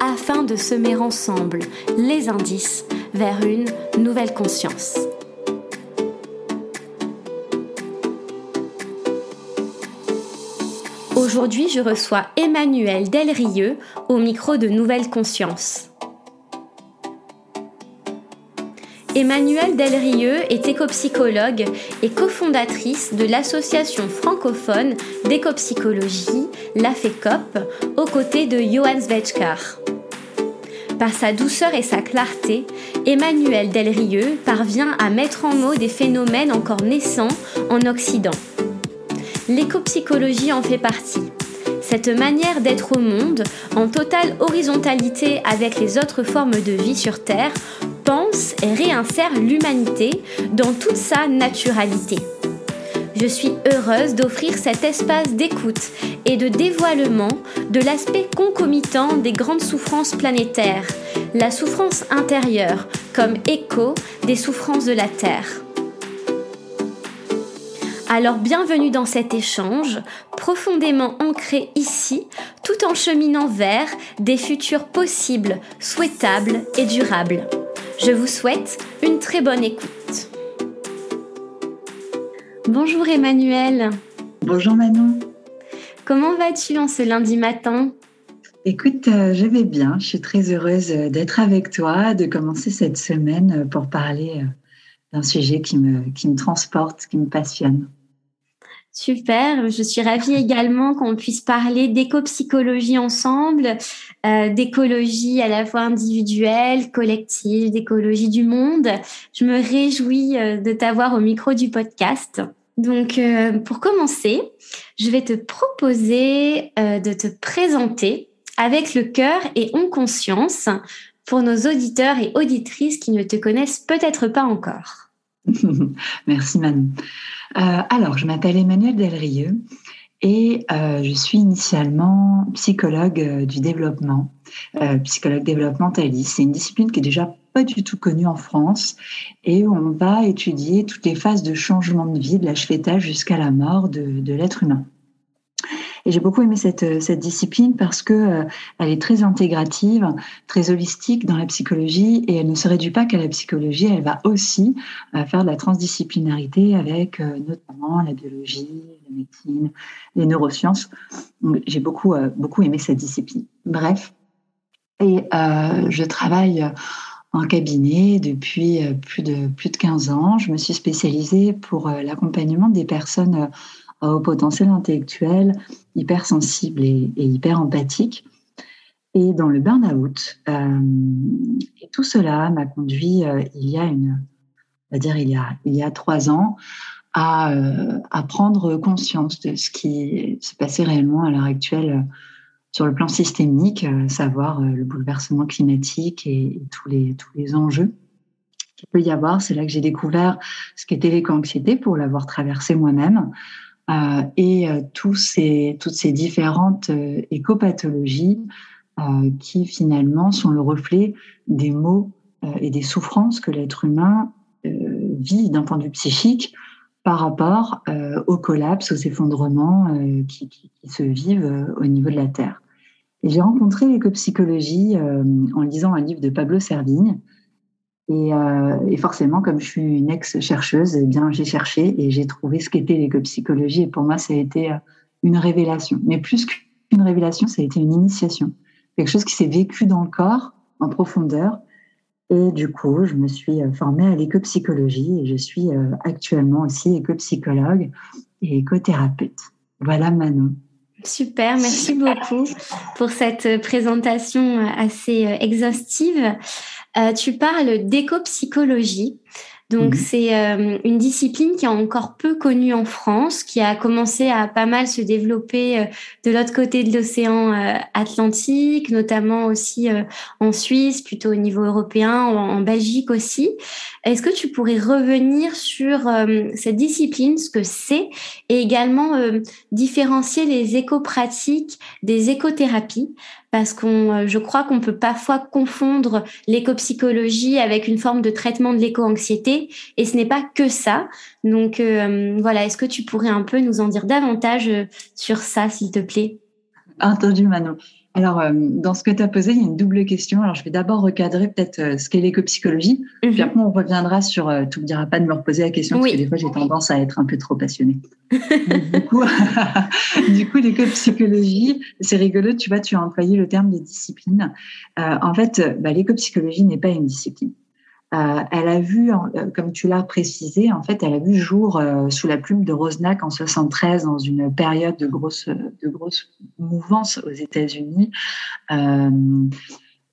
afin de semer ensemble les indices vers une nouvelle conscience. Aujourd'hui, je reçois Emmanuel Delrieux au micro de Nouvelle Conscience. Emmanuelle Delrieux est écopsychologue et cofondatrice de l'association francophone d'écopsychologie, la FECOP, aux côtés de Johann Svechkar. Par sa douceur et sa clarté, Emmanuelle Delrieux parvient à mettre en mots des phénomènes encore naissants en Occident. L'écopsychologie en fait partie. Cette manière d'être au monde, en totale horizontalité avec les autres formes de vie sur Terre, et réinsère l'humanité dans toute sa naturalité. Je suis heureuse d'offrir cet espace d'écoute et de dévoilement de l'aspect concomitant des grandes souffrances planétaires, la souffrance intérieure comme écho des souffrances de la Terre. Alors bienvenue dans cet échange, profondément ancré ici, tout en cheminant vers des futurs possibles, souhaitables et durables. Je vous souhaite une très bonne écoute. Bonjour Emmanuel. Bonjour Manon. Comment vas-tu en ce lundi matin? Écoute, euh, je vais bien. Je suis très heureuse euh, d'être avec toi, de commencer cette semaine euh, pour parler d'un sujet qui me, qui me transporte, qui me passionne. Super, je suis ravie également qu'on puisse parler d'éco-psychologie ensemble, euh, d'écologie à la fois individuelle, collective, d'écologie du monde. Je me réjouis euh, de t'avoir au micro du podcast. Donc, euh, pour commencer, je vais te proposer de te présenter avec le cœur et en conscience pour nos auditeurs et auditrices qui ne te connaissent peut-être pas encore. Merci Manon. Euh, alors, je m'appelle Emmanuel Delrieux et euh, je suis initialement psychologue euh, du développement, psychologue développementaliste. C'est une discipline qui est déjà pas du tout connue en France et où on va étudier toutes les phases de changement de vie, de fœtal jusqu'à la mort de l'être humain. Et j'ai beaucoup aimé cette, euh, cette discipline parce que euh, elle est très intégrative, très holistique dans la psychologie et elle ne se réduit pas qu'à la psychologie, elle va aussi euh, faire de la transdisciplinarité avec notamment la biologie, la médecine, les neurosciences. J'ai beaucoup, beaucoup aimé cette discipline. Bref. Et je travaille en cabinet depuis plus de, plus de 15 ans. Je me suis spécialisée pour l'accompagnement des personnes au potentiel intellectuel, hypersensible et, et hyper empathique. Et dans le burn-out, euh, et tout cela m'a conduit euh, il y a une, on dire il y a, il y a trois ans, à, euh, à prendre conscience de ce qui se passait réellement à l'heure actuelle sur le plan systémique, euh, savoir le bouleversement climatique et, et, tous les tous les enjeux qu'il peut y avoir. C'est là que j'ai découvert ce qu'était l'éco-anxiété pour l'avoir traversé moi-même. Euh, et euh, toutes ces différentes euh, écopathologies qui finalement sont le reflet des maux et des souffrances que l'être humain vit d'un point de vue psychique par rapport au collapse, aux effondrements qui, se vivent au niveau de la Terre. J'ai rencontré l'écopsychologie en lisant un livre de Pablo Servigne, euh, et, forcément, comme je suis une ex-chercheuse, eh bien, j'ai cherché et j'ai trouvé ce qu'était l'écopsychologie. Et pour moi, ça a été euh, une révélation. Mais plus qu'une révélation, ça a été une initiation. Quelque chose qui s'est vécu dans le corps, en profondeur. Et du coup, je me suis euh, formée à l'écopsychologie et je suis actuellement aussi écopsychologue et écothérapeute. Voilà Manon. Super, merci beaucoup pour cette présentation assez exhaustive. Euh, tu parles d'éco-psychologie. Donc mhm. c'est euh, une discipline qui est encore peu connue en France, qui a commencé à pas mal se développer euh, de l'autre côté de l'océan euh, Atlantique, notamment aussi en Suisse, plutôt au niveau européen, en, Belgique aussi. Est-ce que tu pourrais revenir sur cette discipline, ce que c'est, et également différencier les éco-pratiques des écothérapies parce qu'on, je crois qu'on peut parfois confondre l'éco-psychologie avec une forme de traitement de l'éco-anxiété et ce n'est pas que ça. Donc euh, voilà, est-ce que tu pourrais un peu nous en dire davantage euh, sur ça, s'il te plaît? Entendu, Manon. Alors, euh, dans ce que tu as posé, il y a une double question. Alors, je vais d'abord recadrer peut-être ce qu'est l'éco-psychologie, puis mhm. après, on reviendra sur. tu ne me diras pas de me reposer la question, parce que des fois, j'ai tendance à être un peu trop passionnée. du coup, du coup l'éco-psychologie, c'est rigolo, tu vois, tu as employé le terme de discipline. en fait, bah, l'éco-psychologie n'est pas une discipline. Euh, elle a vu, euh, comme tu l'as précisé, en fait, elle a vu jour euh, sous la plume de Rosnack en 73 dans une période de grosse, de grosse mouvance aux États-Unis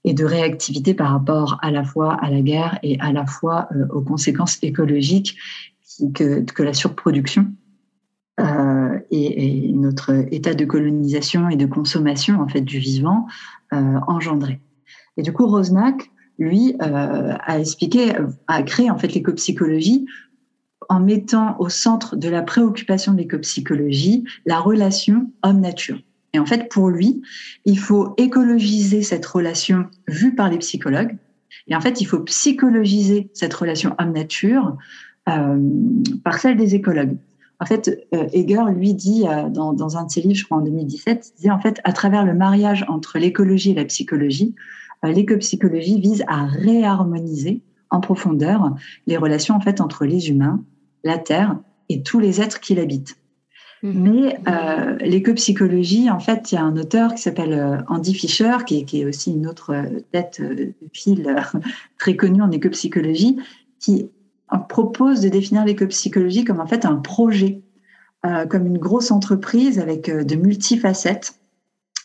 et de réactivité par rapport à la fois à la guerre et à la fois aux conséquences écologiques que, que la surproduction et, et, notre état de colonisation et de consommation en fait du vivant engendrait. Et du coup, Rosnack lui, euh, a expliqué, a créé en fait l'écopsychologie en mettant au centre de la préoccupation de l'écopsychologie la relation homme-nature. Et en fait, pour lui, il faut écologiser cette relation vue par les psychologues. Et en fait, il faut psychologiser cette relation homme-nature euh, par celle des écologues. En fait, euh, Heger, lui, dit dans, dans, un de ses livres, je crois en 2017, il disait en fait, à travers le mariage entre l'écologie et la psychologie, l'écopsychologie vise à réharmoniser en profondeur les relations en fait entre les humains, la Terre et tous les êtres qui l'habitent. Mmh. Mais euh, l'écopsychologie, en fait, il y a un auteur qui s'appelle euh, Andy Fisher, qui est, aussi une autre euh, tête de fil très connue en écopsychologie, qui propose de définir l'écopsychologie comme en fait un projet, comme une grosse entreprise avec de multifacettes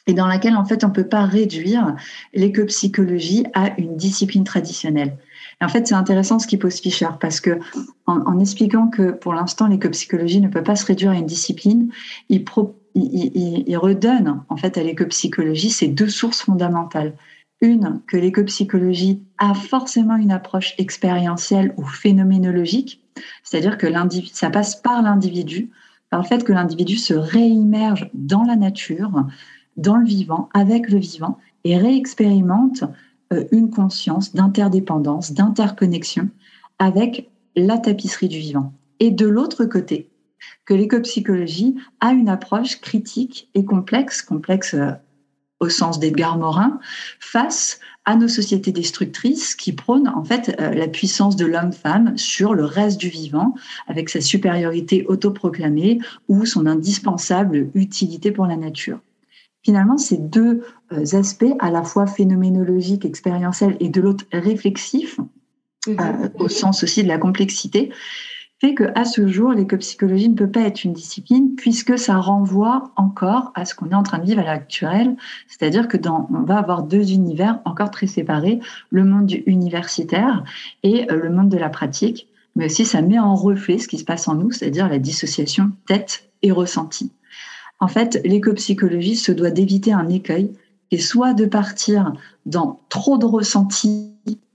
et dans laquelle en fait on peut pas réduire l'éco-psychologie à une discipline traditionnelle. En fait, c'est intéressant ce pose Fischer parce que en, expliquant que pour l'instant l'éco-psychologie ne peut pas se réduire à une discipline, il, redonne en fait à l'éco-psychologie ces deux sources fondamentales. Une, que l'éco-psychologie a forcément une approche expérientielle ou phénoménologique, c'est-à-dire que ça passe par l'individu, par le fait que l'individu se réimmerge dans la nature, dans le vivant, avec le vivant, et réexpérimente euh, une conscience d'interdépendance, d'interconnexion avec la tapisserie du vivant. Et de l'autre côté, que l'écopsychologie a une approche critique et complexe, complexe euh, au sens d'Edgar Morin, face à nos sociétés destructrices qui prônent en fait euh, la puissance de l'homme-femme sur le reste du vivant, avec sa supériorité autoproclamée ou son indispensable utilité pour la nature finalement, ces deux euh, aspects, à la fois phénoménologique, expérientiel, et de l'autre réflexif, euh, au sens aussi de la complexité, fait qu'à ce jour, l'écopsychologie ne peut pas être une discipline puisque ça renvoie encore à ce qu'on est en train de vivre à l'heure actuelle, c'est-à-dire que dans, on va avoir deux univers encore très séparés, le monde universitaire et euh, le monde de la pratique, mais aussi ça met en reflet ce qui se passe en nous, c'est-à-dire la dissociation tête et ressenti. En fait, l'écopsychologie se doit d'éviter un écueil et soit de partir dans trop de ressentis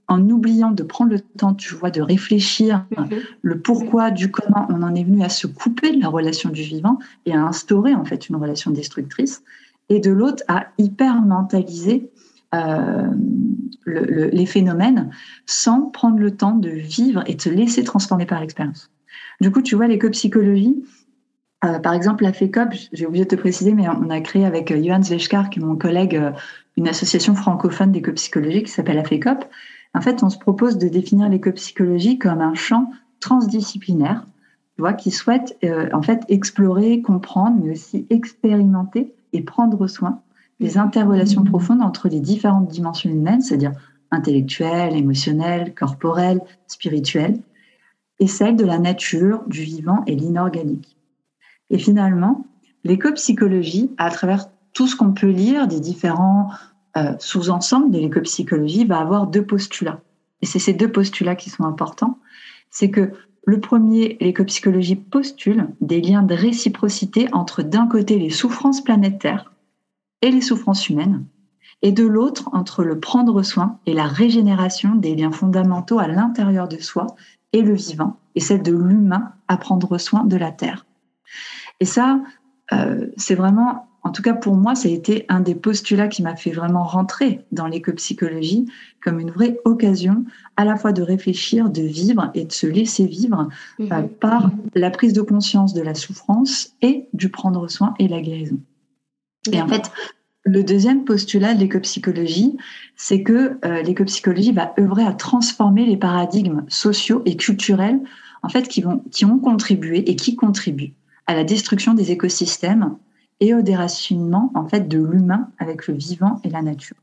en oubliant de prendre le temps, tu vois, de réfléchir mhm. le pourquoi du comment on en est venu à se couper de la relation du vivant et à instaurer en fait une relation destructrice, et de l'autre à hyper mentaliser euh, les phénomènes sans prendre le temps de vivre et de se laisser transformer par l'expérience. Du coup, tu vois, l'écopsychologie, euh, par exemple, la FECOP, j'ai oublié de te préciser, mais on a créé avec euh, Johan Zvechkar, qui est mon collègue, euh, une association francophone d'éco-psychologie qui s'appelle la FECOP. En fait, on se propose de définir l'éco-psychologie comme un champ transdisciplinaire, tu vois, qui souhaite en fait explorer, comprendre, mais aussi expérimenter et prendre soin des interrelations profondes entre les différentes dimensions humaines, c'est-à-dire intellectuelles, émotionnelles, corporelles, spirituelles, et celles de la nature, du vivant et l'inorganique. Et finalement, l'éco-psychologie, à travers tout ce qu'on peut lire des différents euh, sous-ensembles de l'éco-psychologie, va avoir deux postulats. Et c'est ces deux postulats qui sont importants. c'est que le premier, l'écopsychologie postule des liens de réciprocité entre d'un côté les souffrances planétaires et les souffrances humaines, et de l'autre entre le prendre soin et la régénération des liens fondamentaux à l'intérieur de soi et le vivant, et celle de l'humain à prendre soin de la Terre. Et ça, euh, c'est vraiment en tout cas pour moi, ça a été un des postulats qui m'a fait vraiment rentrer dans l'écopsychologie comme une vraie occasion à la fois de réfléchir, de vivre et de se laisser vivre euh, mhm. par la prise de conscience de la souffrance et du prendre soin et la guérison. Et en fait, le deuxième postulat de l'écopsychologie, c'est que euh, l'écopsychologie va œuvrer à transformer les paradigmes sociaux et culturels en fait qui vont qui ont contribué et qui contribuent à la destruction des écosystèmes et au déracinement en fait de l'humain avec le vivant et la nature.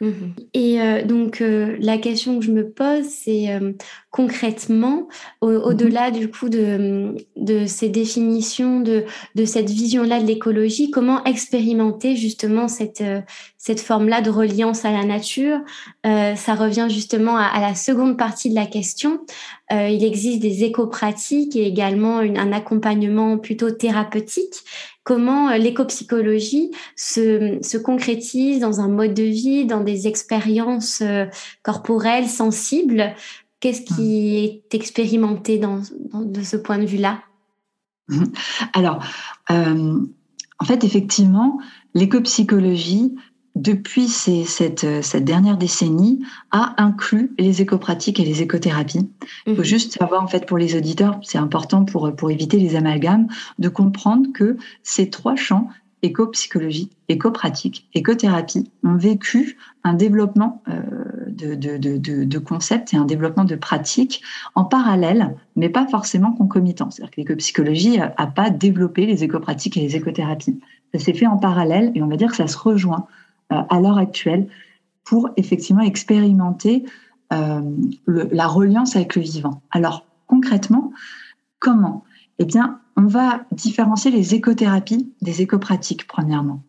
Mhm. Et euh, donc euh, la question que je me pose, c'est euh, concrètement, au-delà du coup de, de, ces définitions, de, de cette vision-là de l'écologie, comment expérimenter justement cette, cette forme-là de reliance à la nature? Ça revient justement à, la seconde partie de la question. il existe des éco-pratiques et également un accompagnement plutôt thérapeutique comment euh, l'éco-psychologie se, concrétise dans un mode de vie, dans des expériences euh, corporelles sensibles. Qu'est-ce qui hmm. est expérimenté de ce point de vue-là? Alors, euh, en fait, effectivement, l'éco-psychologie depuis cette, cette, dernière décennie, a inclus les écopratiques et les écothérapies. Il faut mhm. juste savoir, en fait, pour les auditeurs, c'est important pour, pour éviter les amalgames, de comprendre que ces trois champs, éco-psychologie, éco-pratique, écothérapie, ont vécu un développement euh, de, de, de, de, concepts et un développement de pratiques en parallèle, mais pas forcément concomitant. C'est-à-dire que l'éco-psychologie n'a pas développé les écopratiques et les écothérapies. Ça s'est fait en parallèle et on va dire que ça se rejoint euh, à l'heure actuelle pour effectivement expérimenter euh, la reliance avec le vivant. Alors concrètement, comment? Eh bien, on va différencier les écothérapies des écopratiques, premièrement.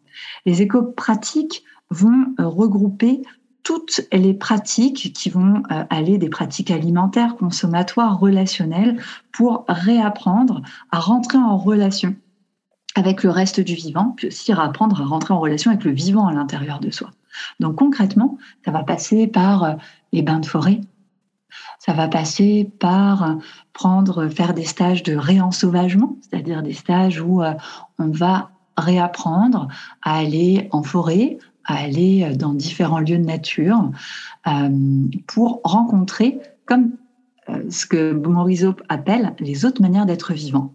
Les écopratiques vont euh, regrouper toutes les pratiques qui vont aller des pratiques alimentaires, consommatoires, relationnelles, pour réapprendre à rentrer en relation avec le reste du vivant, puis aussi apprendre à rentrer en relation avec le vivant à l'intérieur de soi. Donc concrètement, ça va passer par euh, les bains de forêt, ça va passer par euh, prendre, faire des stages de réensauvagement, c'est-à-dire des stages où euh, on va réapprendre à aller en forêt, à aller dans différents lieux de nature pour rencontrer, comme ce que Morisot appelle les autres manières d'être vivant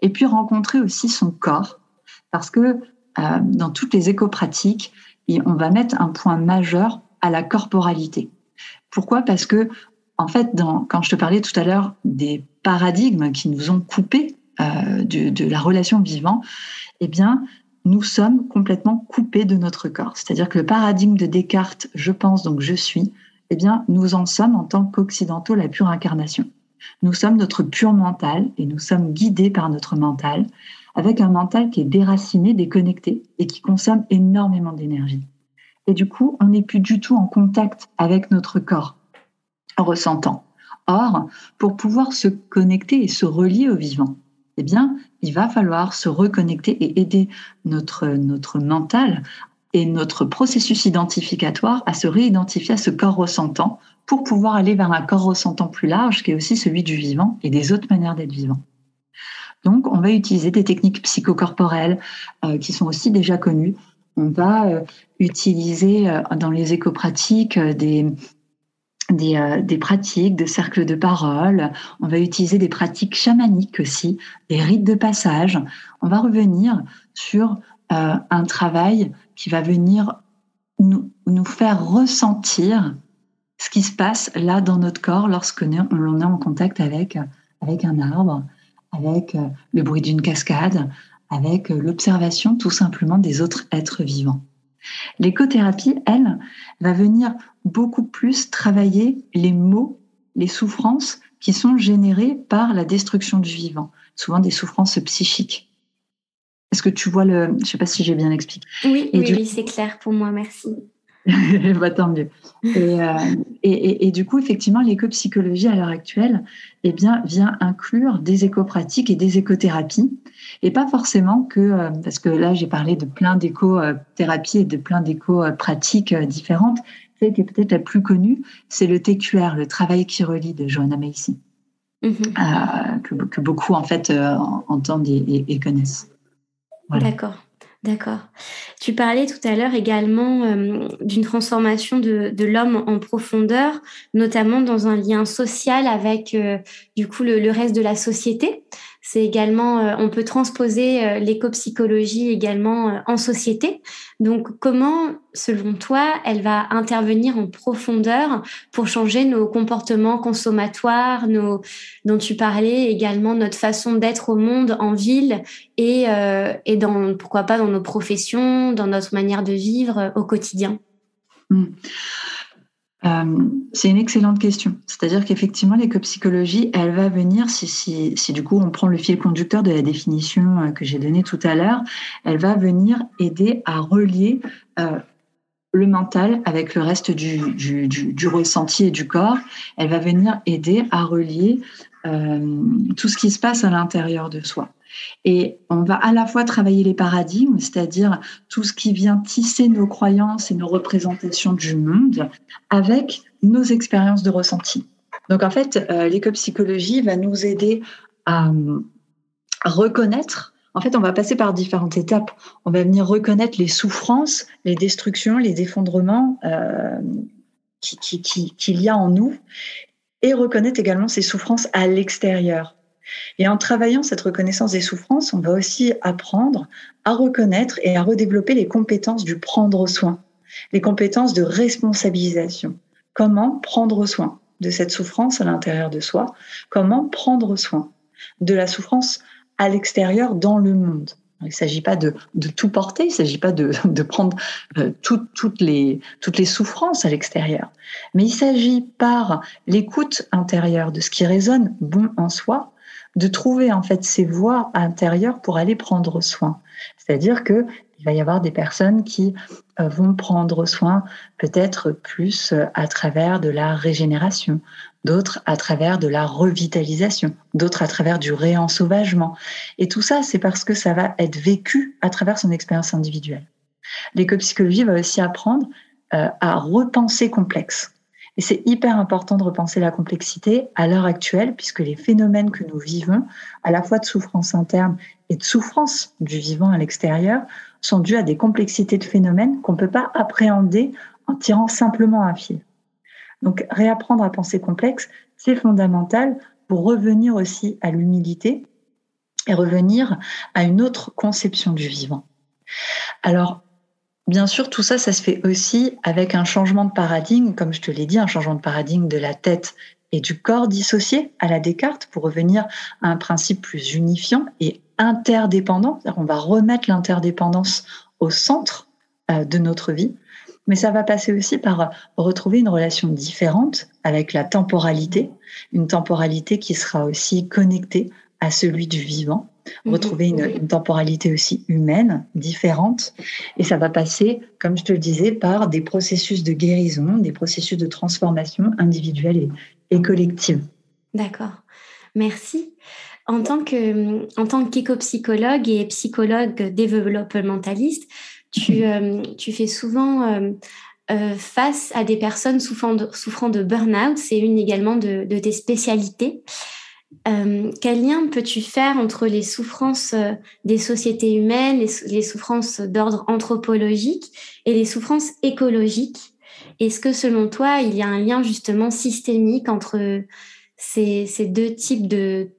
et puis rencontrer aussi son corps, parce que euh, dans toutes les éco-pratiques, on va mettre un point majeur à la corporalité. Pourquoi? Parce que, en fait, quand je te parlais tout à l'heure des paradigmes qui nous ont coupés euh, de, de, la relation vivant, eh bien, nous sommes complètement coupés de notre corps. C'est-à-dire que le paradigme de Descartes, je pense donc je suis, eh bien, nous en sommes en tant qu'occidentaux la pure incarnation. Nous sommes notre pur mental et nous sommes guidés par notre mental, avec un mental qui est déraciné, déconnecté et qui consomme énormément d'énergie. Et du coup, on n'est plus du tout en contact avec notre corps, en ressentant. Or, pour pouvoir se connecter et se relier au vivant, eh bien, il va falloir se reconnecter et aider notre, notre mental et notre processus identificatoire à se réidentifier à ce corps ressentant pour pouvoir aller vers un corps ressentant plus large qui est aussi celui du vivant et des autres manières d'être vivant. Donc, on va utiliser des techniques psychocorporelles euh, qui sont aussi déjà connues. On va euh, utiliser euh, dans les écopratiques des, des, pratiques de cercles de parole. On va utiliser des pratiques chamaniques aussi, des rites de passage. On va revenir sur un travail qui va venir nous, nous faire ressentir ce qui se passe là dans notre corps lorsque l'on est en contact avec, avec un arbre, avec euh, le bruit d'une cascade, avec euh, l'observation tout simplement des autres êtres vivants. L'écothérapie, elle, va venir beaucoup plus travailler les maux, les souffrances qui sont générées par la destruction du vivant, souvent des souffrances psychiques. Est-ce que tu vois le... Je ne sais pas si j'ai bien expliqué. Oui, oui, oui c'est clair pour moi, merci. bah, tant mieux. Euh, et, et, du coup, effectivement, l'éco-psychologie à l'heure actuelle eh bien, vient inclure des éco-pratiques et des écothérapies. Et pas forcément que, euh, parce que là, j'ai parlé de plein d'éco-thérapies et de plein d'éco-pratiques différentes. Celle qui est peut-être la plus connue, c'est le TQR, le travail qui relie de Joanna Macy, que, que, beaucoup en fait entendent et, connaissent. D'accord. D'accord. Tu parlais tout à l'heure également euh, d'une transformation de, de l'homme en profondeur, notamment dans un lien social avec euh, du coup le, le, reste de la société. C'est également, euh, on peut transposer euh, l'éco-psychologie également euh, en société. Donc, comment, selon toi, elle va intervenir en profondeur pour changer nos comportements consommatoires, nos, dont tu parlais également, notre façon d'être au monde en ville et, et dans, pourquoi pas, dans nos professions, dans notre manière de vivre au quotidien? Mmh. Euh, c'est une excellente question. C'est-à-dire qu'effectivement, l'éco-psychologie, elle va venir, si, si, si, du coup on prend le fil conducteur de la définition euh, que j'ai donnée tout à l'heure, elle va venir aider à relier euh, le mental avec le reste du, du, du, ressenti et du corps. Elle va venir aider à relier tout ce qui se passe à l'intérieur de soi. Et on va à la fois travailler les paradigmes, c'est-à-dire tout ce qui vient tisser nos croyances et nos représentations du monde avec nos expériences de ressenti. Donc en fait, euh, l'éco-psychologie va nous aider à, reconnaître en fait, on va passer par différentes étapes. On va venir reconnaître les souffrances, les destructions, les effondrements euh, qu'il qui, qui, y a en nous et reconnaître également ces souffrances à l'extérieur. Et en travaillant cette reconnaissance des souffrances, on va aussi apprendre à reconnaître et à redévelopper les compétences du prendre soin, les compétences de responsabilisation. Comment prendre soin de cette souffrance à l'intérieur de soi? Comment prendre soin de la souffrance à l'extérieur dans le monde? Il ne s'agit pas de, tout porter, il ne s'agit pas de, prendre euh, toutes, les, toutes les souffrances à l'extérieur, mais il s'agit par l'écoute intérieure de ce qui résonne bon en soi, de trouver en fait ces voies intérieures pour aller prendre soin. C'est-à-dire que il va y avoir des personnes qui euh, vont prendre soin peut-être plus euh, à travers de la régénération, d'autres à travers de la revitalisation, d'autres à travers du réensauvagement. Et tout ça, c'est parce que ça va être vécu à travers son expérience individuelle. L'éco-psychologie va aussi apprendre euh, à repenser complexe. Et c'est hyper important de repenser la complexité à l'heure actuelle, puisque les phénomènes que nous vivons, à la fois de souffrance interne et de souffrance du vivant à l'extérieur, sont dus à des complexités de phénomènes qu'on ne peut pas appréhender en tirant simplement un fil. Donc réapprendre à penser complexe, c'est fondamental pour revenir aussi à l'humilité et revenir à une autre conception du vivant. Alors, Bien sûr, tout ça, ça se fait aussi avec un changement de paradigme, comme je te l'ai dit, un changement de paradigme de la tête et du corps dissocié à la Descartes pour revenir à un principe plus unifiant et interdépendant. On va remettre l'interdépendance au centre euh, de notre vie. Mais ça va passer aussi par retrouver une relation différente avec la temporalité, une temporalité qui sera aussi connectée à celui du vivant. Retrouver une, temporalité aussi humaine, différente. Et ça va passer, comme je te le disais, par des processus de guérison, des processus de transformation individuelle et, collective. D'accord. Merci. En tant que en tant qu'éco-psychologue et psychologue développementaliste, tu, mhm. euh, tu fais souvent euh, euh, face à des personnes souffrant de, souffrant de burn-out. C'est une également de, de tes spécialités. Euh, quel lien peux-tu faire entre les souffrances euh, des sociétés humaines, les, souffrances d'ordre anthropologique et les souffrances écologiques? Est-ce que selon toi, il y a un lien justement systémique entre ces, deux types de,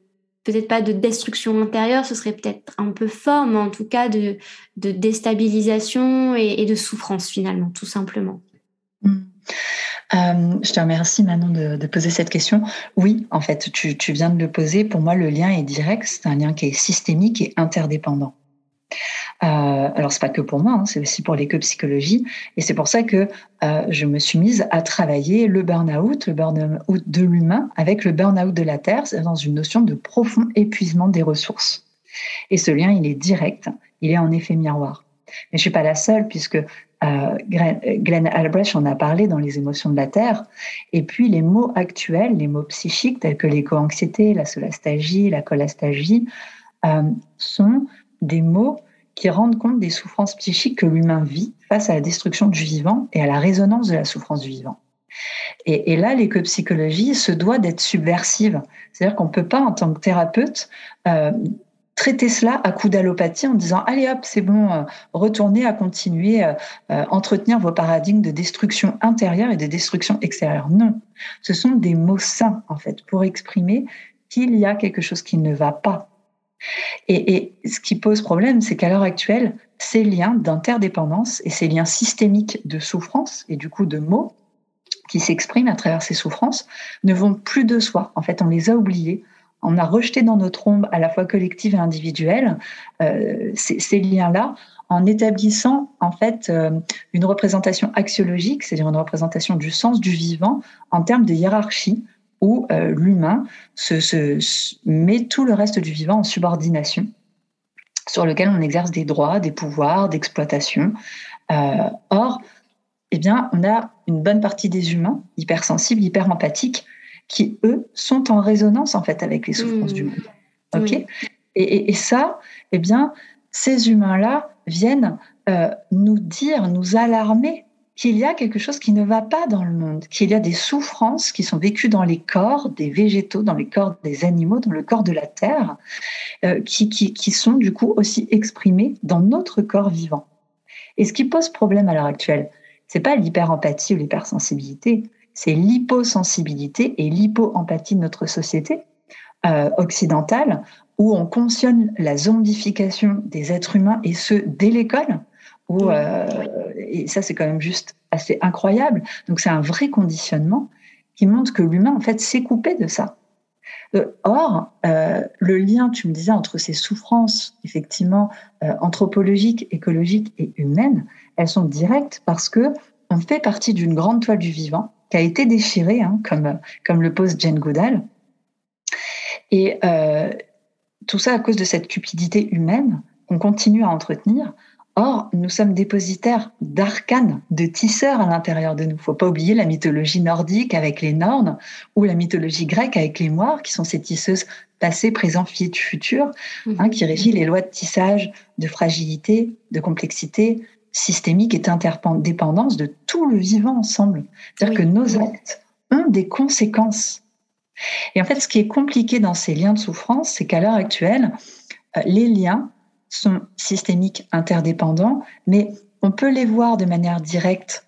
peut-être pas de destruction intérieure, ce serait peut-être un peu fort, mais en tout cas de, déstabilisation et, de souffrance finalement, tout simplement? Mmh. Euh, je te remercie Manon de, poser cette question. Oui, en fait, tu, viens de le poser. Pour moi, le lien est direct. C'est un lien qui est systémique et interdépendant. Euh, alors, c'est pas que pour moi, hein, c'est aussi pour l'éco-psychologie. Et c'est pour ça que euh, je me suis mise à travailler le burn-out, le burn-out de l'humain avec le burn-out de la Terre, dans une notion de profond épuisement des ressources. Et ce lien, il est direct, il est en effet miroir. Mais je suis pas la seule, puisque Euh, Glenn Albrecht en a parlé dans Les émotions de la Terre. Et puis les mots actuels, les mots psychiques tels que l'éco-anxiété, la solastalgie, la colastagie, euh, sont des mots qui rendent compte des souffrances psychiques que l'humain vit face à la destruction du vivant et à la résonance de la souffrance du vivant. Et, là, l'éco-psychologie se doit d'être subversive. C'est-à-dire qu'on ne peut pas, en tant que thérapeute, euh, traiter cela à coup d'allopathie en disant allez hop, c'est bon, euh, retournez à continuer à euh, entretenir vos paradigmes de destruction intérieure et de destruction extérieure. Non, ce sont des mots sains, en fait, pour exprimer qu'il y a quelque chose qui ne va pas. Et, et ce qui pose problème, c'est qu'à l'heure actuelle, ces liens d'interdépendance et ces liens systémiques de souffrance et du coup de mots qui s'expriment à travers ces souffrances ne vont plus de soi. En fait, on les a oubliés. On a rejeté dans notre ombre, à la fois collective et individuelle, euh, ces, liens-là en établissant en fait euh, une représentation axiologique, c'est-à-dire une représentation du sens du vivant en termes de hiérarchie, où euh, l'humain se, met tout le reste du vivant en subordination, sur lequel on exerce des droits, des pouvoirs, d'exploitation. or, eh bien, on a une bonne partie des humains hypersensibles, hyper empathiques, qui eux sont en résonance en fait avec les souffrances mmh. du monde. Ok? Et, ça, eh bien, ces humains-là viennent euh, nous dire, nous alarmer qu'il y a quelque chose qui ne va pas dans le monde, qu'il y a des souffrances qui sont vécues dans les corps des végétaux, dans les corps des animaux, dans le corps de la terre, euh, qui, qui sont du coup aussi exprimées dans notre corps vivant. Et ce qui pose problème à l'heure actuelle, c'est pas l'hyperempathie ou l'hypersensibilité, c'est l'hyposensibilité et l'hypoempathie de notre société euh, occidentale où on consionne la zombification des êtres humains et ce dès l'école. Où, euh, et ça, c'est quand même juste assez incroyable. Donc, c'est un vrai conditionnement qui montre que l'humain, en fait, s'est coupé de ça. Euh, or, le lien, tu me disais, entre ces souffrances, effectivement, anthropologiques, écologiques et humaines, elles sont directes parce que on fait partie d'une grande toile du vivant qui a été déchirée, hein, comme, comme le pose Jane Goodall. Et euh, tout ça à cause de cette cupidité humaine qu'on continue à entretenir. Or, nous sommes dépositaires d'arcanes, de tisseurs à l'intérieur de nous. Il ne faut pas oublier la mythologie nordique avec les Nornes ou la mythologie grecque avec les Moires, qui sont ces tisseuses passé, présent, futur, hein, qui régit les lois de tissage, de fragilité, de complexité, systémique et d'interdépendance de tout le vivant ensemble. C'est-à-dire que nos actes ont des conséquences. Et en fait, ce qui est compliqué dans ces liens de souffrance, c'est qu'à l'heure actuelle, euh, les liens sont systémiques, interdépendants, mais on peut les voir de manière directe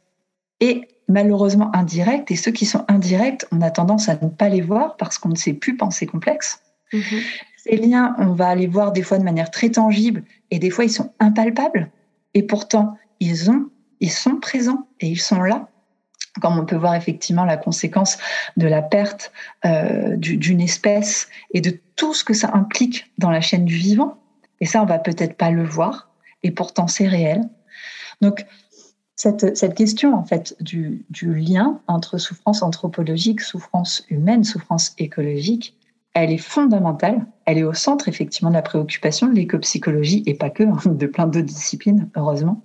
et malheureusement indirecte. Et ceux qui sont indirects, on a tendance à ne pas les voir parce qu'on ne sait plus penser complexe. Mm-hmm. Ces liens, on va les voir des fois de manière très tangible et des fois ils sont impalpables. Et pourtant, ils ont, ils sont présents et ils sont là. Comme on peut voir effectivement la conséquence de la perte euh, d'une espèce et de tout ce que ça implique dans la chaîne du vivant. Et ça, on va peut-être pas le voir, et pourtant c'est réel. Donc, cette, cette, question en fait du, du, lien entre souffrance anthropologique, souffrance humaine, souffrance écologique, elle est fondamentale. Elle est au centre effectivement de la préoccupation de l'éco-psychologie et pas que, hein, de plein d'autres disciplines, heureusement.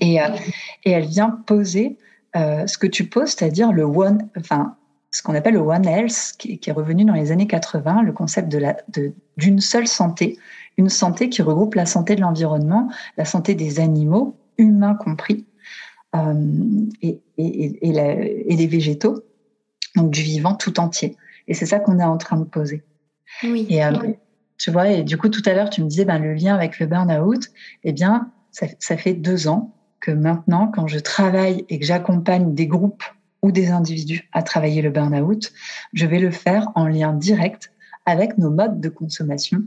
Et, euh, et, elle vient poser euh, ce que tu poses, c'est-à-dire le one, enfin, ce qu'on appelle le One Health, qui, qui, est revenu dans les années 80, le concept de la, d'une seule santé, une santé qui regroupe la santé de l'environnement, la santé des animaux, humains compris, euh, et, et, et, des végétaux, donc du vivant tout entier. Et c'est ça qu'on est en train de poser. Oui. Et euh, tu vois, et du coup, tout à l'heure, tu me disais, ben, le lien avec le burn-out, eh bien, ça, ça, fait deux ans que maintenant, quand je travaille et que j'accompagne des groupes ou des individus à travailler le burn-out, je vais le faire en lien direct avec nos modes de consommation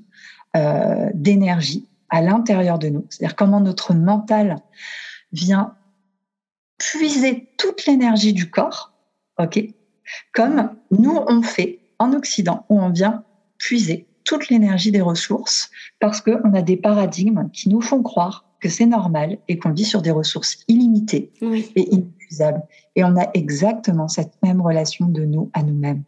euh, d'énergie à l'intérieur de nous. C'est-à-dire comment notre mental vient puiser toute l'énergie du corps, ok, comme nous on fait en Occident, où on vient puiser toute l'énergie des ressources parce qu'on a des paradigmes qui nous font croire que c'est normal et qu'on vit sur des ressources illimitées et inépuisables. Et on a exactement cette même relation de nous à nous-mêmes.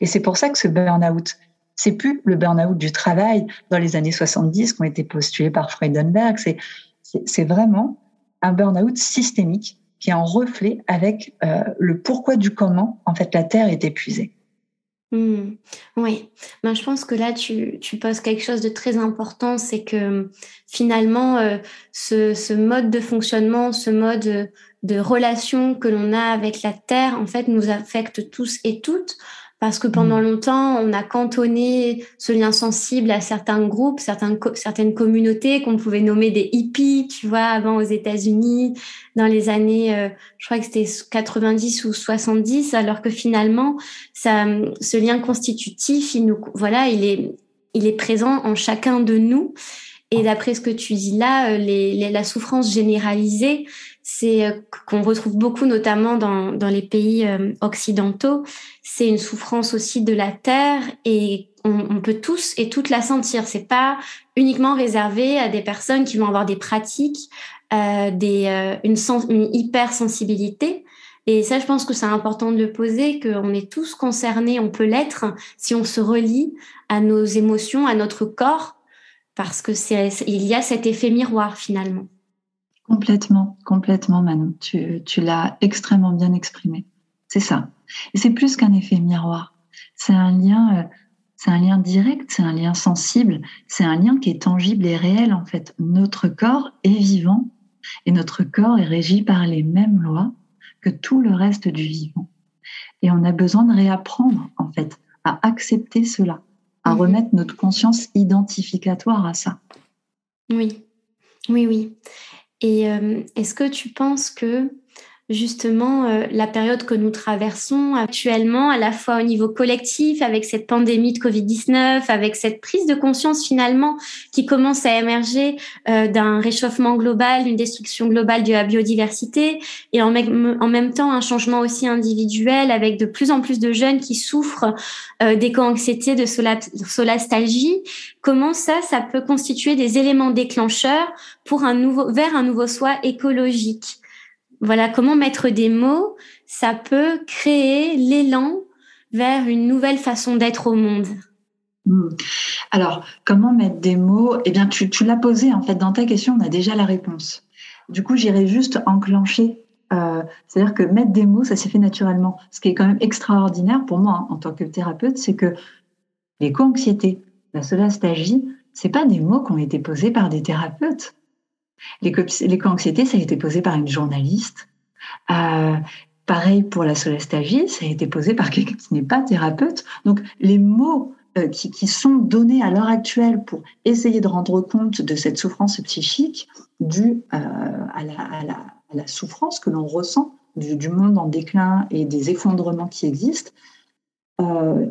Et c'est pour ça que ce burn-out, c'est plus le burn-out du travail dans les années 70 qui ont été postulés par Freudenberg, c'est, c'est vraiment un burn-out systémique qui est en reflet avec euh, le pourquoi du comment, en fait, la Terre est épuisée. Hmm. oui, ben, je pense que là, tu, tu, poses quelque chose de très important, c'est que finalement, euh, ce, ce, mode de fonctionnement, ce mode de relation que l'on a avec la Terre, en fait, nous affecte tous et toutes parce que pendant mmh. longtemps, on a cantonné ce lien sensible à certains groupes, certains, certaines communautés qu'on pouvait nommer des hippies, tu vois, avant aux États-Unis, dans les années, euh, je crois que c'était 90 ou 70, alors que finalement, ça, ce lien constitutif, il nous, voilà, il est, il est présent en chacun de nous. Et d'après ce que tu dis là, euh, les, la souffrance généralisée, c'est euh, qu'on retrouve beaucoup notamment dans, dans les pays euh, occidentaux. C'est une souffrance aussi de la terre et on, peut tous et toutes la sentir. C'est pas uniquement réservé à des personnes qui vont avoir des pratiques, euh, des, une, une hypersensibilité. Et ça, je pense que c'est important de le poser, qu'on est tous concernés, on peut l'être si on se relie à nos émotions, à notre corps, parce que c'est, il y a cet effet miroir finalement. Complètement, complètement, Manon. Tu, tu l'as extrêmement bien exprimé. C'est ça. Et c'est plus qu'un effet miroir. C'est un lien, euh, c'est un lien direct, c'est un lien sensible, c'est un lien qui est tangible et réel en fait. Notre corps est vivant et notre corps est régi par les mêmes lois que tout le reste du vivant. Et on a besoin de réapprendre en fait à accepter cela, à mhm. remettre notre conscience identificatoire à ça. Oui, oui, oui. Et euh, est-ce que tu penses que justement euh, la période que nous traversons actuellement, à la fois au niveau collectif, avec cette pandémie de Covid-19, avec cette prise de conscience finalement qui commence à émerger euh, d'un réchauffement global, d'une destruction globale de la biodiversité, et en même, temps un changement aussi individuel avec de plus en plus de jeunes qui souffrent euh, d'éco-anxiété, de solastalgie. Comment ça, ça peut constituer des éléments déclencheurs pour un nouveau, vers un nouveau soi écologique? Voilà, comment mettre des mots, ça peut créer l'élan vers une nouvelle façon d'être au monde. Hmm. Alors, comment mettre des mots? Eh bien, tu, l'as posé en fait dans ta question, on a déjà la réponse. Du coup, j'irai juste enclencher. Euh, c'est-à-dire que mettre des mots, ça s'est fait naturellement. Ce qui est quand même extraordinaire pour moi hein, en tant que thérapeute, c'est que l'éco-anxiété, la solastagie, c'est pas des mots qui ont été posés par des thérapeutes. L'éco-anxiété, ça a été posé par une journaliste. Euh, pareil pour la solastagie, ça a été posé par quelqu'un qui n'est pas thérapeute. Donc, les mots euh, qui, sont donnés à l'heure actuelle pour essayer de rendre compte de cette souffrance psychique due euh, à, la, souffrance que l'on ressent du, monde en déclin et des effondrements qui existent,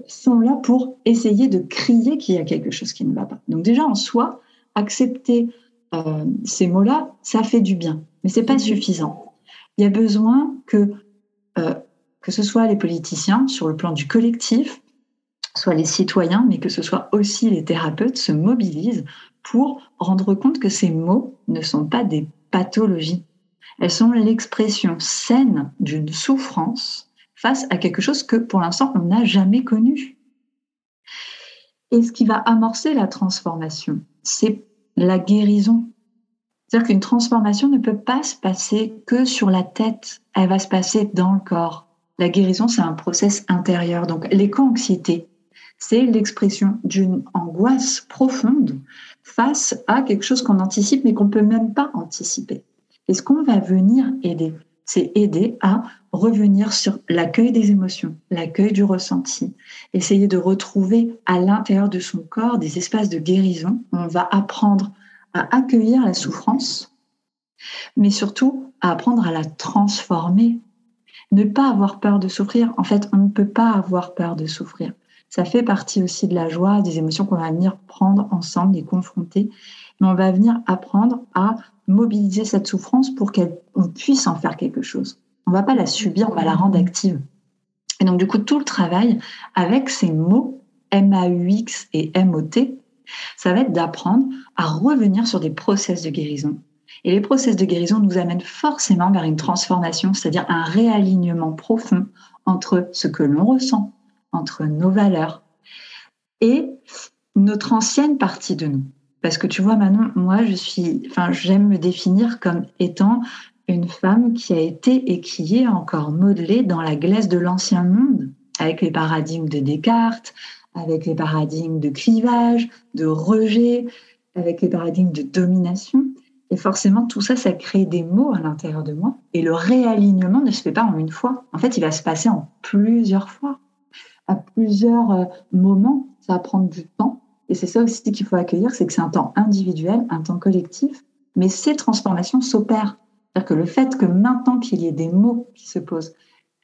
sont là pour essayer de crier qu'il y a quelque chose qui ne va pas. Donc déjà en soi, accepter euh, ces mots-là, ça fait du bien, mais c'est pas mhm. suffisant. Il y a besoin que euh, que ce soit les politiciens sur le plan du collectif, soit les citoyens, mais que ce soit aussi les thérapeutes se mobilisent pour rendre compte que ces mots ne sont pas des pathologies. Elles sont l'expression saine d'une souffrance face à quelque chose que pour l'instant on n'a jamais connu. Et ce qui va amorcer la transformation, c'est la guérison. C'est-à-dire qu'une transformation ne peut pas se passer que sur la tête, elle va se passer dans le corps. La guérison, c'est un process intérieur. Donc l'éco-anxiété, c'est l'expression d'une angoisse profonde face à quelque chose qu'on anticipe mais qu'on peut même pas anticiper. Et ce qu'on va venir aider, c'est aider à revenir sur l'accueil des émotions, l'accueil du ressenti, essayer de retrouver à l'intérieur de son corps des espaces de guérison. On va apprendre à accueillir la souffrance, mais surtout à apprendre à la transformer. Ne pas avoir peur de souffrir. En fait, on ne peut pas avoir peur de souffrir. Ça fait partie aussi de la joie, des émotions qu'on va venir prendre ensemble et confronter. Mais on va venir apprendre à mobiliser cette souffrance pour qu'on puisse en faire quelque chose. On ne va pas la subir, on va la rendre active. Et donc, du coup, tout le travail avec ces mots M-A-U-X et M-O-T, ça va être d'apprendre à revenir sur des process de guérison. Et les process de guérison nous amènent forcément vers une transformation, c'est-à-dire un réalignement profond entre ce que l'on ressent, entre nos valeurs et notre ancienne partie de nous. Parce que tu vois, Manon, moi, je suis, enfin, j'aime me définir comme étant une femme qui a été et qui est encore modelée dans la glace de l'ancien monde, avec les paradigmes de Descartes, avec les paradigmes de clivage, de rejet, avec les paradigmes de domination. Et forcément, tout ça, ça crée des mots à l'intérieur de moi. Et le réalignement ne se fait pas en une fois. En fait, il va se passer en plusieurs fois, à plusieurs euh, moments. Ça va prendre du temps. Et c'est ça aussi qu'il faut accueillir, c'est que c'est un temps individuel, un temps collectif, mais ces transformations s'opèrent. C'est-à-dire que le fait que maintenant qu'il y ait des mots qui se posent,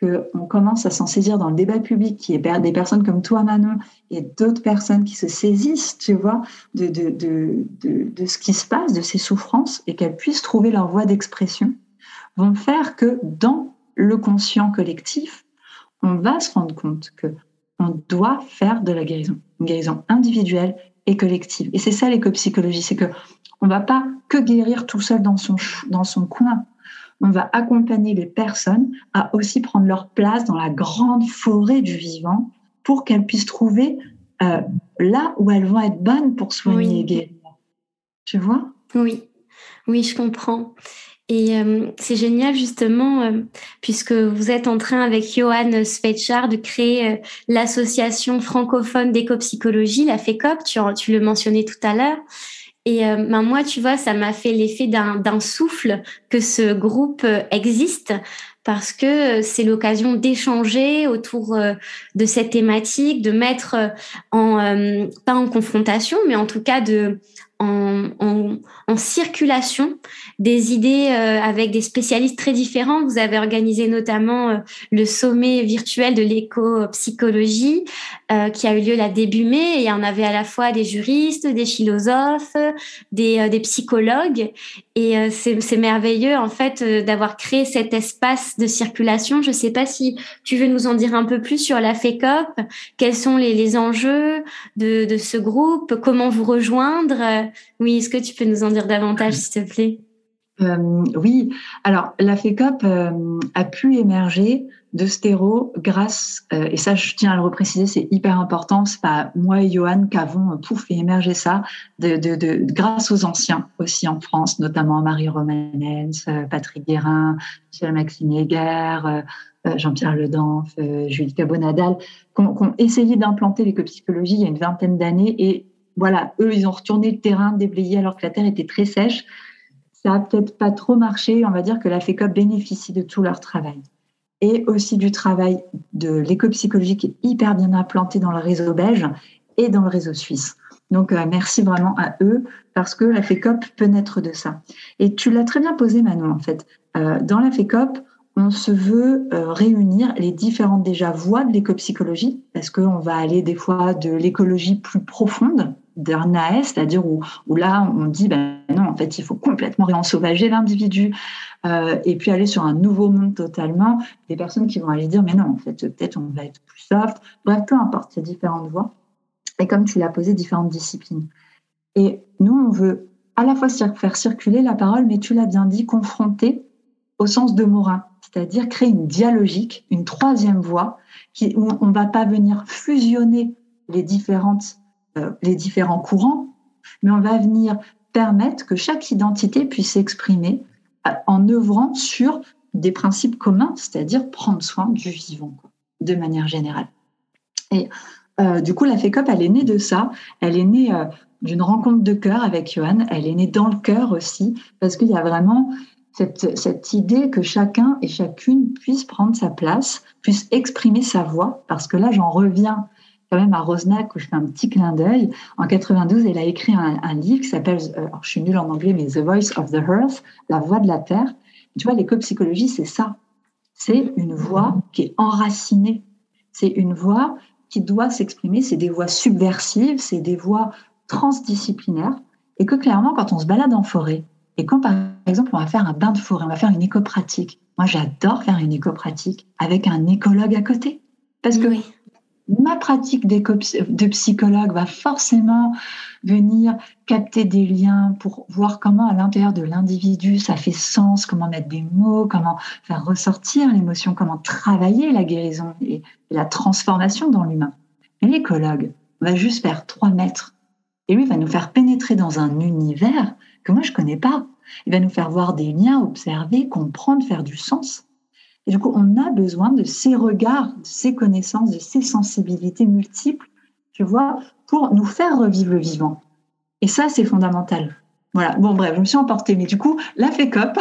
qu'on commence à s'en saisir dans le débat public, qu'il y ait des personnes comme toi, Manon, et d'autres personnes qui se saisissent, tu vois, de, de, de, de, ce qui se passe, de ces souffrances, et qu'elles puissent trouver leur voie d'expression, vont faire que dans le conscient collectif, on va se rendre compte que on doit faire de la guérison, une guérison individuelle et collective. Et c'est ça l'éco-psychologie, c'est que on va pas que guérir tout seul dans son, dans son coin. On va accompagner les personnes à aussi prendre leur place dans la grande forêt du vivant pour qu'elles puissent trouver euh, là où elles vont être bonnes pour soigner et guérir. Tu vois? Oui, oui, je comprends. Et euh, c'est génial justement, euh, puisque vous êtes en train avec Johan Svechar de créer euh, l'association francophone d'éco-psychologie, la FECOP, tu, tu le mentionnais tout à l'heure. Et ben moi, tu vois, ça m'a fait l'effet d'un souffle que ce groupe existe parce que c'est l'occasion d'échanger autour de cette thématique, de mettre en pas en confrontation, mais en tout cas de en, circulation des idées euh, avec des spécialistes très différents. Vous avez organisé notamment euh, le sommet virtuel de l'éco-psychologie euh, qui a eu lieu là début mai. Et en avait à la fois des juristes, des philosophes, des, des psychologues. Et c'est merveilleux en fait d'avoir créé cet espace de circulation. Je ne sais pas si tu veux nous en dire un peu plus sur la FECOP. Quels sont les, les enjeux de, de ce groupe? Comment vous rejoindre? Oui, est-ce que tu peux nous en dire davantage, s'il te plaît? Euh, oui, alors la FECOP euh, a pu émerger de stéro grâce, euh, et ça je tiens à le repréciser, c'est hyper important, c'est pas moi et Johan qui avons tout fait émerger ça, de, grâce aux anciens aussi en France, notamment Marie Romanens, Patrick Guérin, Michel Maxime Heger, Jean-Pierre Ledanf, Julie Cabonadal, qui ont, essayé d'implanter l'éco-psychologie il y a une vingtaine d'années et voilà, eux, ils ont retourné le terrain déblayé alors que la terre était très sèche ça a peut-être pas trop marché. On va dire que la FECOP bénéficie de tout leur travail. Et aussi du travail de l'éco-psychologie qui est hyper bien implanté dans le réseau belge et dans le réseau suisse. Donc, euh, merci vraiment à eux parce que la FECOP peut naître de ça. Et tu l'as très bien posé, Manon, en fait. Euh, dans la FECOP, on se veut euh, réunir les différentes déjà voies de l'éco-psychologie parce qu'on va aller des fois de l'écologie plus profonde, d'un AS, c'est-à-dire où, où, là on dit ben non en fait il faut complètement réensauvager l'individu euh, et puis aller sur un nouveau monde totalement. Des personnes qui vont aller dire mais non en fait peut-être on va être plus soft. Bref peu importe, il y a différentes voies et comme tu l'as posé différentes disciplines. Et nous on veut à la fois faire circuler la parole, mais tu l'as bien dit confronter au sens de Morin, c'est-à-dire créer une dialogique, une troisième voie qui, où on ne va pas venir fusionner les différentes euh, les différents courants, mais on va venir permettre que chaque identité puisse s'exprimer euh, en œuvrant sur des principes communs, c'est-à-dire prendre soin du vivant, de manière générale. Et euh, du coup, la FECOP, elle est née de ça. Elle est née d'une rencontre de cœur avec Johan. Elle est née dans le cœur aussi, parce qu'il y a vraiment cette, cette, idée que chacun et chacune puisse prendre sa place, puisse exprimer sa voix, parce que là, j'en reviens quand même à Rosnac où je fais un petit clin d'œil. En 92, elle a écrit un, livre qui s'appelle, euh, je suis nulle en anglais, mais The Voice of the Earth, la voix de la terre. Tu vois, l'éco-psychologie, c'est ça. C'est une voix qui est enracinée. C'est une voix qui doit s'exprimer. C'est des voix subversives, c'est des voix transdisciplinaires. Et que clairement, quand on se balade en forêt, et quand par exemple on va faire un bain de forêt, on va faire une éco-pratique. Moi, j'adore faire une éco-pratique avec un écologue à côté. Parce que oui ma pratique de psychologue va forcément venir capter des liens pour voir comment à l'intérieur de l'individu ça fait sens, comment mettre des mots, comment faire ressortir l'émotion, comment travailler la guérison et, la transformation dans l'humain. L'écologue va juste faire trois mètres Et lui va nous faire pénétrer dans un univers que moi je connais pas. Il va nous faire voir des liens, observer, comprendre, faire du sens. Et du coup, on a besoin de ces regards, de ces connaissances, de ces sensibilités multiples, tu vois, pour nous faire revivre le vivant. Et ça, c'est fondamental. Voilà. Bon, bref, je me suis emportée. Mais du coup, la FECOP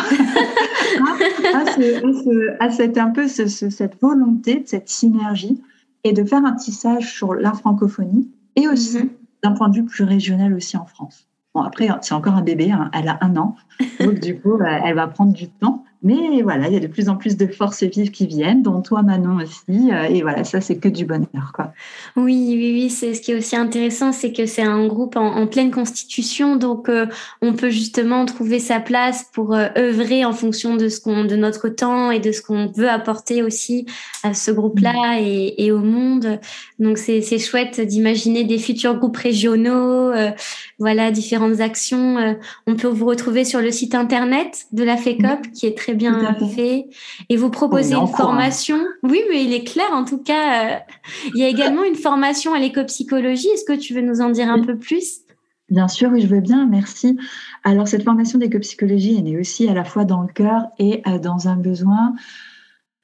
a, cette, un peu cette volonté, cette synergie, et de faire un tissage sur la francophonie, et aussi mhm. d'un point de vue plus régional aussi en France. Bon, après, c'est encore un bébé, hein, elle a un an, donc du coup, euh, elle va prendre du temps. Mais voilà, il y a de plus en plus de forces vives qui viennent, dont toi, Manon aussi. Euh, et voilà, ça, c'est que du bonheur. Quoi. Oui, oui, oui. C'est, ce qui est aussi intéressant, c'est que c'est un groupe en, pleine constitution. Donc, euh, on peut justement trouver sa place pour euh, œuvrer en fonction de, ce qu'on, de notre temps et de ce qu'on veut apporter aussi à ce groupe-là mm. et, et, au monde. Donc, c'est, c'est chouette d'imaginer des futurs groupes régionaux, voilà, différentes actions. on peut vous retrouver sur le site internet de la FECOP, mm. qui est très bien fait. Et vous proposez une formation. Oui, mais il est clair en tout cas. Euh, il y a également une formation à l'éco-psychologie. Est-ce que tu veux nous en dire un peu plus? Bien sûr, oui, je veux bien, merci. Alors, cette formation d'éco-psychologie, elle est aussi à la fois dans le cœur et euh, dans un besoin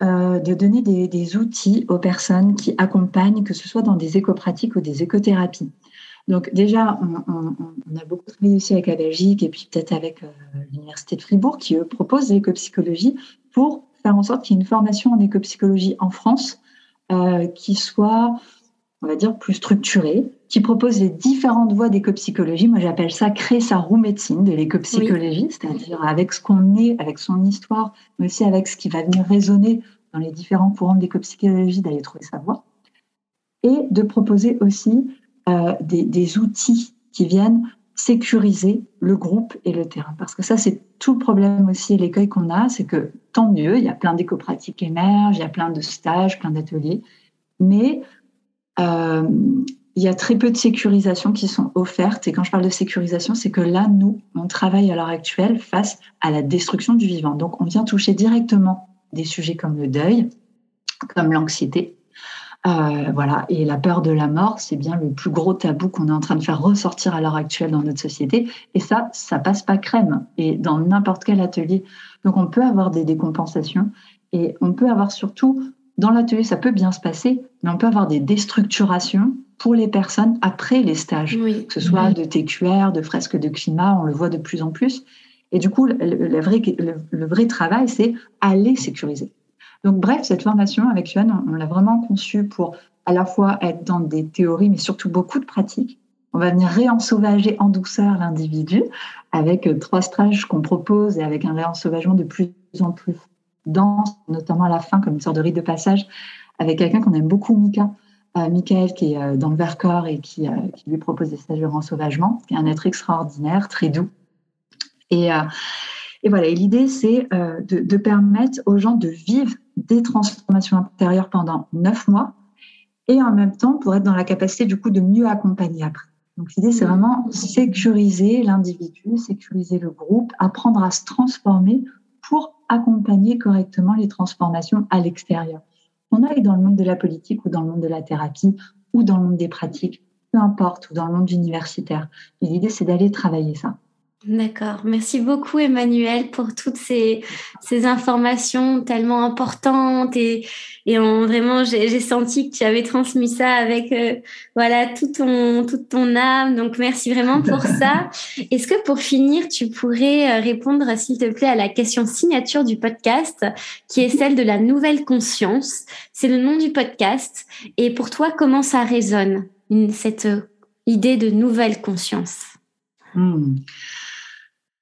euh, de donner des, des, outils aux personnes qui accompagnent, que ce soit dans des éco-pratiques ou des écothérapies. Donc déjà, on, a beaucoup travaillé aussi avec la Belgique et puis peut-être avec euh, l'Université de Fribourg qui eux, propose l'éco-psychologie pour faire en sorte qu'il y ait une formation en éco-psychologie en France euh, qui soit, on va dire, plus structurée, qui propose les différentes voies d'éco-psychologie. Moi, j'appelle ça créer sa roue médecine de l'éco-psychologie, c'est-à-dire avec ce qu'on est, avec son histoire, mais aussi avec ce qui va venir résonner dans les différents courants d'éco-psychologie, d'aller trouver sa voie. Et de proposer aussi euh, des, outils qui viennent sécuriser le groupe et le terrain. Parce que ça, c'est tout le problème aussi, l'écueil qu'on a, c'est que tant mieux, il y a plein d'éco-pratiques qui émergent, il y a plein de stages, plein d'ateliers, mais euh, il y a très peu de sécurisation qui sont offertes. Et quand je parle de sécurisation, c'est que là, nous, on travaille à l'heure actuelle face à la destruction du vivant. Donc, on vient toucher directement des sujets comme le deuil, comme l'anxiété, euh, voilà. Et la peur de la mort, c'est bien le plus gros tabou qu'on est en train de faire ressortir à l'heure actuelle dans notre société. Et ça, ça passe pas crème. Et dans n'importe quel atelier. Donc, on peut avoir des décompensations et on peut avoir surtout, dans l'atelier, ça peut bien se passer, mais on peut avoir des déstructurations pour les personnes après les stages, que ce soit de TQR, de fresques de climat, on le voit de plus en plus. Et du coup, le, vrai, le vrai travail, c'est aller sécuriser. Donc bref, cette formation avec Yuan, on, l'a vraiment conçue pour à la fois être dans des théories, mais surtout beaucoup de pratiques. On va venir réensauvager en douceur l'individu avec euh, trois stages qu'on propose et avec un réensauvagement de plus en plus dense, notamment à la fin comme une sorte de rite de passage, avec quelqu'un qu'on aime beaucoup, Mika, euh, Michael, qui est euh, dans le Vercors et qui, lui propose des stages de réensauvagement, qui est un être extraordinaire, très doux. Et, et voilà, l'idée, c'est de, permettre aux gens de vivre des transformations intérieures pendant neuf mois et en même temps pour être dans la capacité du coup de mieux accompagner après. Donc l'idée c'est vraiment sécuriser l'individu, sécuriser le groupe, apprendre à se transformer pour accompagner correctement les transformations à l'extérieur. On aille dans le monde de la politique ou dans le monde de la thérapie ou dans le monde des pratiques, peu importe, ou dans le monde universitaire. L'idée c'est d'aller travailler ça. D'accord. Merci beaucoup, Emmanuel, pour toutes ces, ces informations tellement importantes et, et vraiment, j'ai senti que tu avais transmis ça avec euh, voilà tout ton toute ton âme. Donc, merci vraiment pour ça. Est-ce que pour finir, tu pourrais euh, répondre, s'il te plaît, à la question signature du podcast, qui est celle de la nouvelle conscience. C'est le nom du podcast. Et pour toi, comment ça résonne cette euh, idée de nouvelle conscience? Hmm.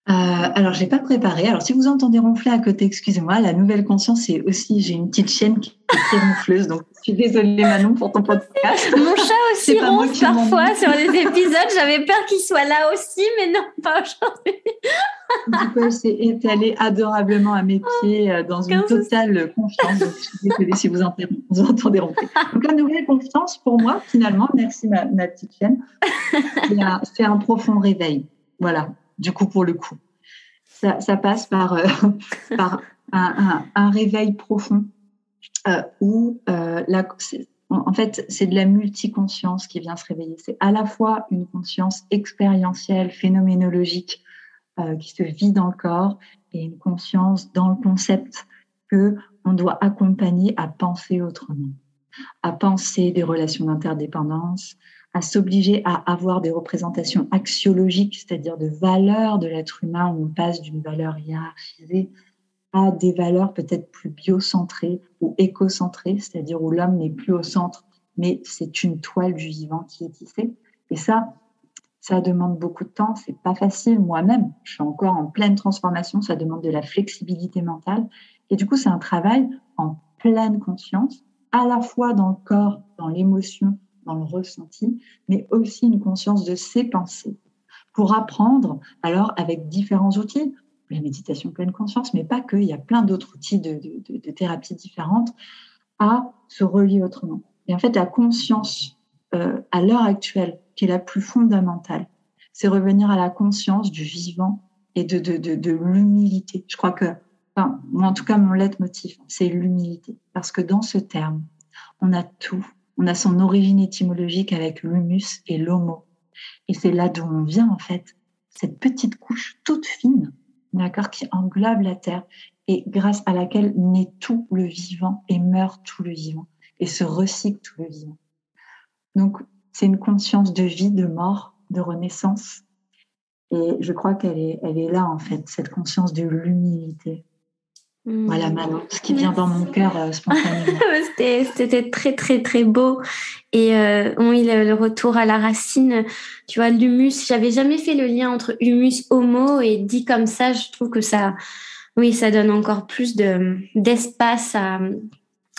Euh, alors, j'ai pas préparé. Alors, si vous entendez ronfler à côté, excusez-moi. La nouvelle conscience, c'est aussi, j'ai une petite chienne qui est très ronfleuse, donc je suis désolée Manon pour ton podcast. Mon chat aussi ronfle parfois sur les épisodes. J'avais peur qu'il soit là aussi, mais non, pas aujourd'hui. du coup, elle s'est étalée adorablement à mes pieds euh, dans une totale confiance. Donc, je suis désolée si vous entendez, vous entendez ronfler. Donc, la nouvelle conscience, pour moi, finalement, merci ma, ma petite chienne, c'est un profond réveil. Voilà du coup, pour le coup. Ça, passe par, euh, un, réveil profond euh, où euh, la, en fait, c'est de la multiconscience qui vient se réveiller. C'est à la fois une conscience expérientielle, phénoménologique, qui se vit dans le corps, et une conscience dans le concept que on doit accompagner à penser autrement, à penser des relations d'interdépendance, à s'obliger à avoir des représentations axiologiques, c'est-à-dire de valeurs de l'être humain, où on passe d'une valeur hiérarchisée à des valeurs peut-être plus biocentrées ou écocentrées, c'est-à-dire où l'homme n'est plus au centre, mais c'est une toile du vivant qui est tissée. Et ça, ça demande beaucoup de temps, c'est pas facile. Moi-même, je suis encore en pleine transformation, ça demande de la flexibilité mentale. Et du coup, c'est un travail en pleine conscience, à la fois dans le corps, dans l'émotion, dans le ressenti, mais aussi une conscience de ses pensées. Pour apprendre, alors avec différents outils, la méditation pleine conscience, mais pas que, il y a plein d'autres outils de, de, thérapie différentes, à se relier autrement. Et en fait, la conscience euh, à l'heure actuelle, qui est la plus fondamentale, c'est revenir à la conscience du vivant et de, de l'humilité. Je crois que, enfin, en tout cas, mon leitmotiv, c'est l'humilité. Parce que dans ce terme, on a tout on a son origine étymologique avec l'humus et l'homo. Et c'est là d'où on vient, en fait, cette petite couche toute fine, d'accord, qui englobe la terre et grâce à laquelle naît tout le vivant et meurt tout le vivant et se recycle tout le vivant. Donc, c'est une conscience de vie, de mort, de renaissance. Et je crois qu'elle est, elle est là, en fait, cette conscience de l'humilité. Voilà, hmm. Manon, ce qui vient dans mon cœur euh, spontanément. C'était très, très, très beau. Et euh, oui, le, retour à la racine, tu vois, l'humus, j'avais jamais fait le lien entre humus, homo, et dit comme ça, je trouve que ça, oui, ça donne encore plus de d'espace à,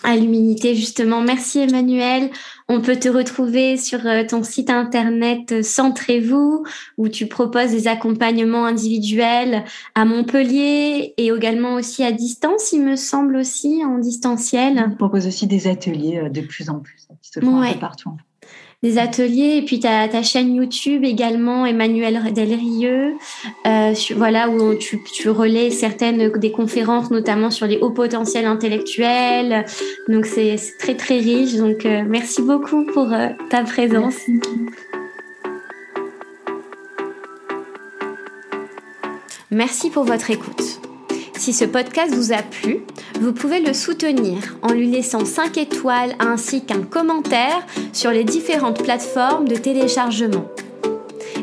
à l'humilité justement. Merci Emmanuel. On peut te retrouver sur euh, ton site internet euh, Centrez-vous où tu proposes des accompagnements individuels à Montpellier et également aussi à distance, il me semble aussi en distanciel. Je propose aussi des ateliers euh, de plus en plus qui se font un peu partout des ateliers. Et puis, tu ta chaîne YouTube également, Emmanuel Delrieux, voilà, où tu, tu relais certaines des conférences, notamment sur les hauts potentiels intellectuels. Donc, c'est très, très riche. Donc, euh, merci beaucoup pour euh, ta présence. Merci pour votre écoute. Si ce podcast vous a plu, vous pouvez le soutenir en lui laissant 5 étoiles ainsi qu'un commentaire sur les différentes plateformes de téléchargement.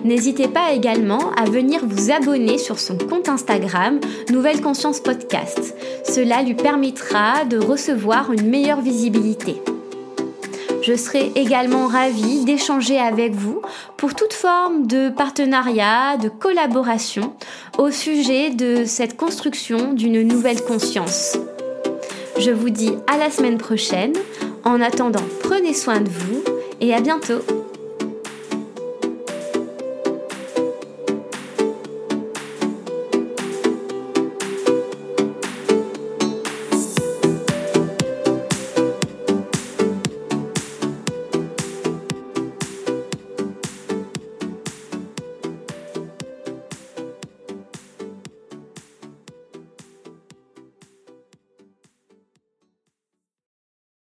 N'hésitez pas également à venir vous abonner sur son compte Instagram Nouvelle Conscience Podcast. Cela lui permettra de recevoir une meilleure visibilité. Je serai également ravie d'échanger avec vous pour toute forme de partenariat, de collaboration au sujet de cette construction d'une nouvelle conscience. Je vous dis à la semaine prochaine. En attendant, prenez soin de vous et à bientôt.